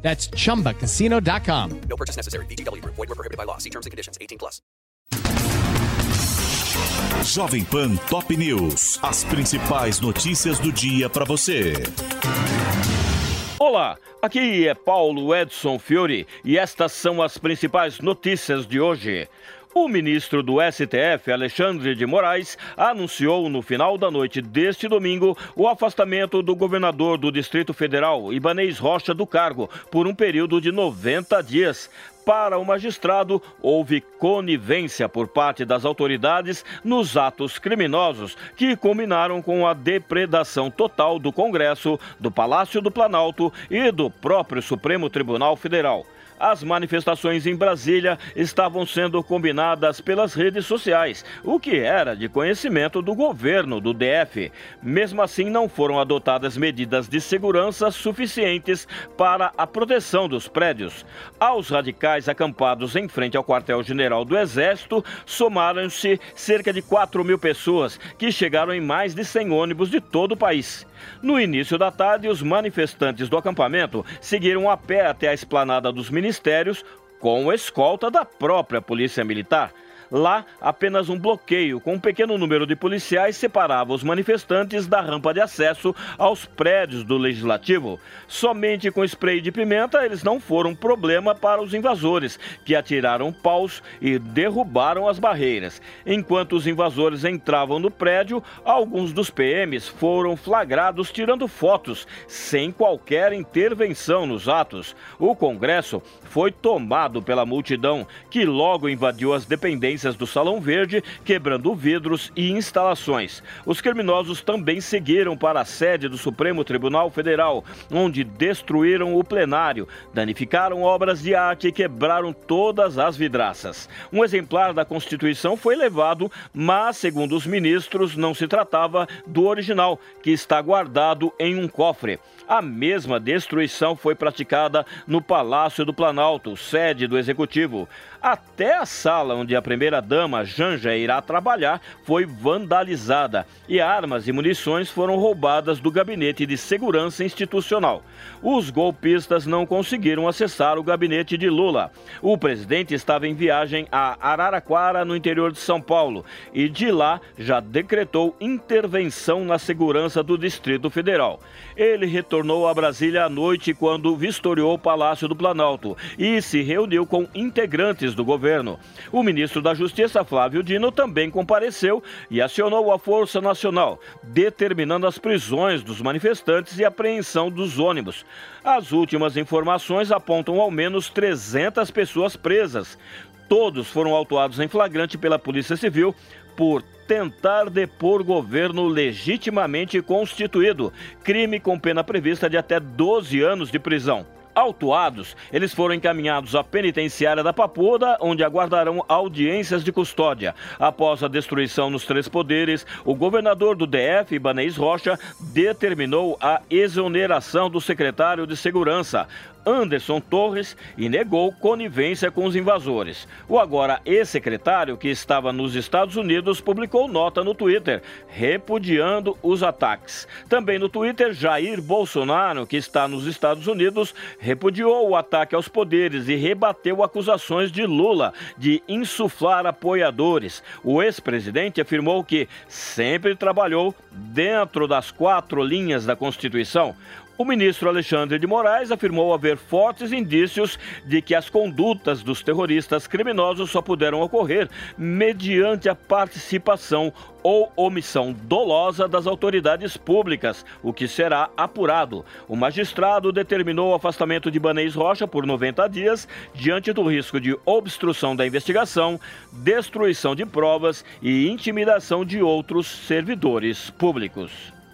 That's chumbacasino.com. No purchase necessary. VGW Group. Void were prohibited by law. See terms and conditions. 18 plus. Jovem Pan Top News. As principais notícias do dia para você. Olá, aqui é Paulo Edson Fiore e estas são as principais notícias de hoje. O ministro do STF, Alexandre de Moraes, anunciou no final da noite deste domingo o afastamento do governador do Distrito Federal, Ibanês Rocha, do cargo por um período de 90 dias. Para o magistrado, houve conivência por parte das autoridades nos atos criminosos que culminaram com a depredação total do Congresso, do Palácio do Planalto e do próprio Supremo Tribunal Federal. As manifestações em Brasília estavam sendo combinadas pelas redes sociais, o que era de conhecimento do governo do DF. Mesmo assim, não foram adotadas medidas de segurança suficientes para a proteção dos prédios. Aos radicais acampados em frente ao quartel-general do Exército, somaram-se cerca de 4 mil pessoas, que chegaram em mais de 100 ônibus de todo o país. No início da tarde, os manifestantes do acampamento seguiram a pé até a esplanada dos ministérios com escolta da própria Polícia Militar. Lá, apenas um bloqueio com um pequeno número de policiais separava os manifestantes da rampa de acesso aos prédios do Legislativo. Somente com spray de pimenta, eles não foram problema para os invasores, que atiraram paus e derrubaram as barreiras. Enquanto os invasores entravam no prédio, alguns dos PMs foram flagrados tirando fotos, sem qualquer intervenção nos atos. O Congresso foi tomado pela multidão, que logo invadiu as dependências do Salão Verde, quebrando vidros e instalações. Os criminosos também seguiram para a sede do Supremo Tribunal Federal, onde destruíram o plenário, danificaram obras de arte e quebraram todas as vidraças. Um exemplar da Constituição foi levado, mas, segundo os ministros, não se tratava do original, que está guardado em um cofre. A mesma destruição foi praticada no Palácio do Planalto, sede do Executivo. Até a sala onde a primeira-dama Janja irá trabalhar foi vandalizada e armas e munições foram roubadas do gabinete de segurança institucional. Os golpistas não conseguiram acessar o gabinete de Lula. O presidente estava em viagem a Araraquara, no interior de São Paulo, e de lá já decretou intervenção na segurança do Distrito Federal. Ele retornou a Brasília à noite quando vistoriou o Palácio do Planalto e se reuniu com integrantes do governo. O ministro da Justiça, Flávio Dino, também compareceu e acionou a Força Nacional, determinando as prisões dos manifestantes e apreensão dos ônibus. As últimas informações apontam ao menos 300 pessoas presas. Todos foram autuados em flagrante pela Polícia Civil por tentar depor governo legitimamente constituído, crime com pena prevista de até 12 anos de prisão. Autuados, eles foram encaminhados à penitenciária da Papuda, onde aguardarão audiências de custódia. Após a destruição nos três poderes, o governador do DF, Ibanez Rocha, determinou a exoneração do secretário de Segurança, Anderson Torres e negou conivência com os invasores. O agora ex-secretário, que estava nos Estados Unidos, publicou nota no Twitter, repudiando os ataques. Também no Twitter, Jair Bolsonaro, que está nos Estados Unidos, repudiou o ataque aos poderes e rebateu acusações de Lula de insuflar apoiadores. O ex-presidente afirmou que sempre trabalhou dentro das quatro linhas da Constituição. O ministro Alexandre de Moraes afirmou haver fortes indícios de que as condutas dos terroristas criminosos só puderam ocorrer mediante a participação ou omissão dolosa das autoridades públicas, o que será apurado. O magistrado determinou o afastamento de Banês Rocha por 90 dias, diante do risco de obstrução da investigação, destruição de provas e intimidação de outros servidores públicos.